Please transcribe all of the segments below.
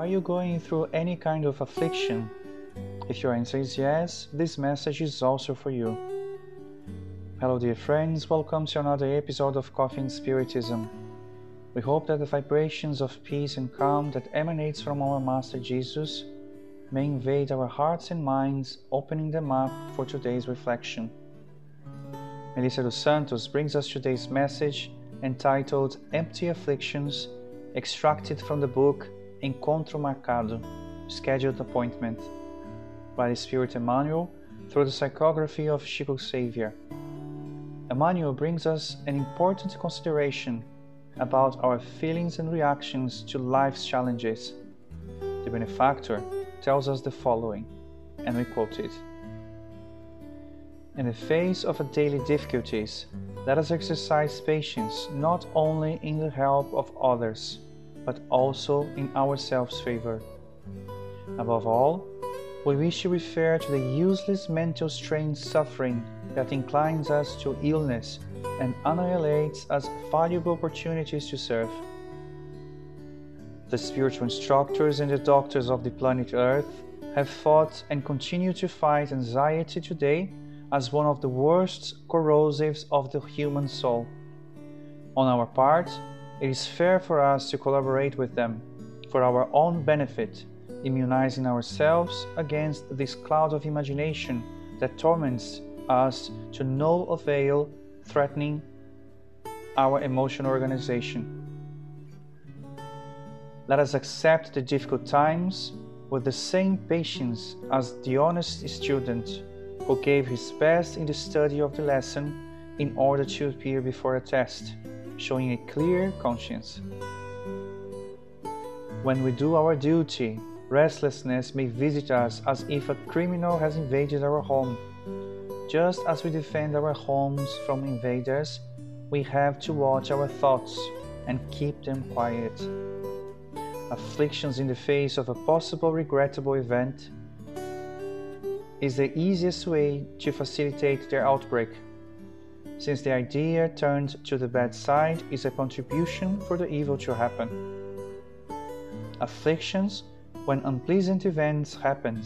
Are you going through any kind of affliction? If your answer is yes, this message is also for you. Hello, dear friends, welcome to another episode of Coffee and Spiritism. We hope that the vibrations of peace and calm that emanates from our Master Jesus may invade our hearts and minds, opening them up for today's reflection. Melissa dos Santos brings us today's message entitled Empty Afflictions, extracted from the book Encontro Marcado, Scheduled Appointment, by the Spirit Emmanuel through the psychography of Chico Xavier. Emmanuel brings us an important consideration about our feelings and reactions to life's challenges. The benefactor tells us the following, and we quote it. In the face of daily difficulties, let us exercise patience not only in the help of others, but also in ourselves' favor. Above all, we wish to refer to the useless mental strain suffering that inclines us to illness and annihilates us valuable opportunities to serve. The spiritual instructors and the doctors of the planet Earth have fought and continue to fight anxiety today as one of the worst corrosives of the human soul. On our part, it is fair for us to collaborate with them for our own benefit, immunizing ourselves against this cloud of imagination that torments us to no avail, threatening our emotional organization. Let us accept the difficult times with the same patience as the honest student who gave his best in the study of the lesson in order to appear before a test showing a clear conscience. When we do our duty, restlessness may visit us as if a criminal has invaded our home. Just as we defend our homes from invaders, we have to watch our thoughts and keep them quiet. Afflictions in the face of a possible regrettable event is the easiest way to facilitate their outbreak since the idea turned to the bad side is a contribution for the evil to happen. Afflictions, when unpleasant events happen,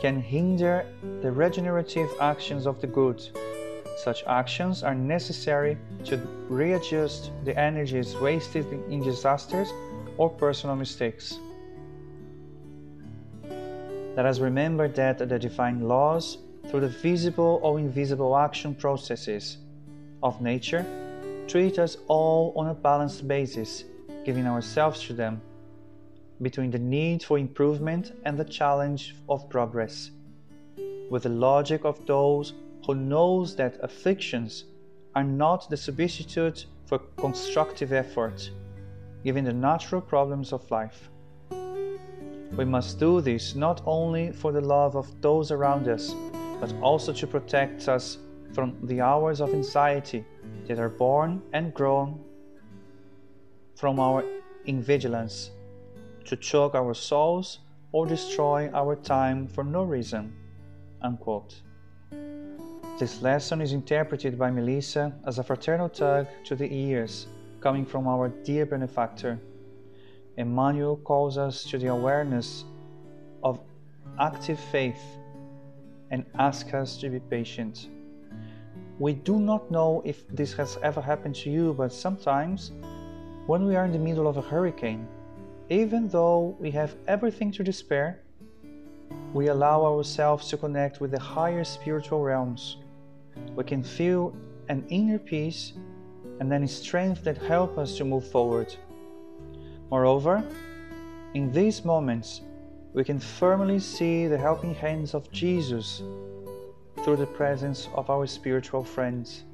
can hinder the regenerative actions of the good. Such actions are necessary to readjust the energies wasted in disasters or personal mistakes. Let us remember that the divine laws through the visible or invisible action processes of nature, treat us all on a balanced basis, giving ourselves to them, between the need for improvement and the challenge of progress, with the logic of those who knows that afflictions are not the substitute for constructive effort, given the natural problems of life. We must do this not only for the love of those around us, but also to protect us from the hours of anxiety that are born and grown from our invigilance, to choke our souls or destroy our time for no reason. Unquote. This lesson is interpreted by Melissa as a fraternal tug to the ears coming from our dear benefactor. Emmanuel calls us to the awareness of active faith and ask us to be patient. We do not know if this has ever happened to you, but sometimes when we are in the middle of a hurricane, even though we have everything to despair, we allow ourselves to connect with the higher spiritual realms. We can feel an inner peace and then strength that help us to move forward. Moreover, in these moments, we can firmly see the helping hands of Jesus through the presence of our spiritual friends.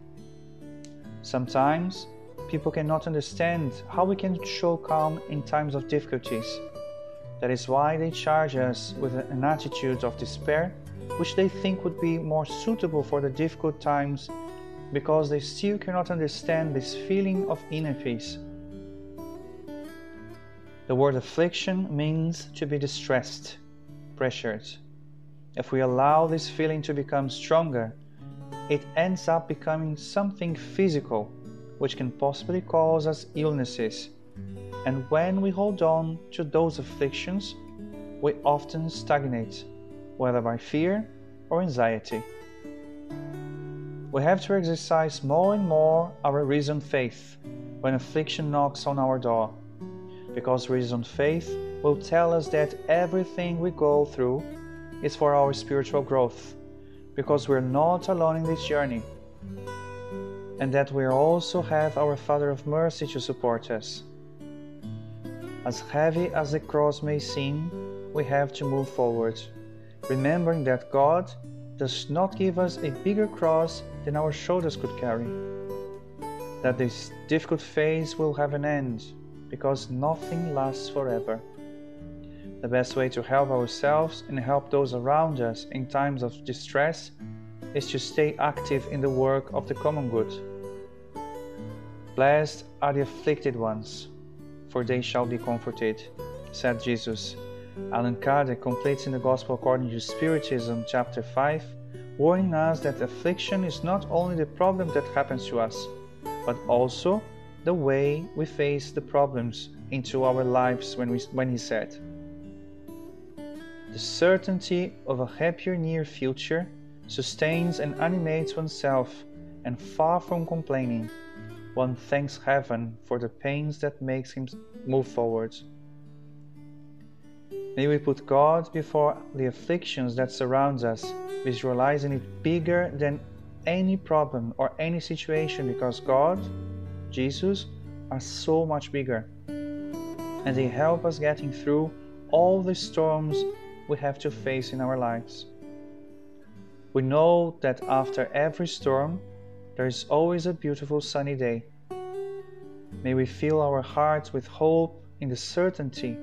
Sometimes people cannot understand how we can show calm in times of difficulties. That is why they charge us with an attitude of despair, which they think would be more suitable for the difficult times because they still cannot understand this feeling of inner peace. The word affliction means to be distressed, pressured. If we allow this feeling to become stronger, it ends up becoming something physical, which can possibly cause us illnesses, and when we hold on to those afflictions, we often stagnate, whether by fear or anxiety. We have to exercise more and more our reasoned faith when affliction knocks on our door, because reasoned faith will tell us that everything we go through is for our spiritual growth, because we're not alone in this journey, and that we also have our Father of Mercy to support us. As heavy as the cross may seem, we have to move forward, remembering that God does not give us a bigger cross than our shoulders could carry. That this difficult phase will have an end, because nothing lasts forever. The best way to help ourselves and help those around us in times of distress is to stay active in the work of the common good. Blessed are the afflicted ones, for they shall be comforted, said Jesus Allan Kardec completes in the Gospel according to Spiritism, chapter 5, warning us that affliction is not only the problem that happens to us, but also the way we face the problems into our lives when, we, when he said, The certainty of a happier near future sustains and animates oneself, and far from complaining, one thanks heaven for the pains that makes him move forward. May we put God before the afflictions that surround us, visualizing it bigger than any problem or any situation because God, Jesus, are so much bigger. And they help us getting through all the storms we have to face in our lives. We know that after every storm, there is always a beautiful sunny day. May we fill our hearts with hope in the certainty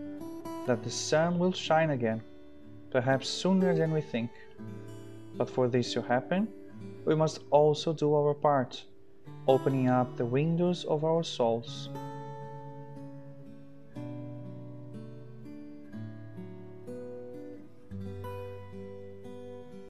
that the sun will shine again, perhaps sooner than we think. But for this to happen, we must also do our part, opening up the windows of our souls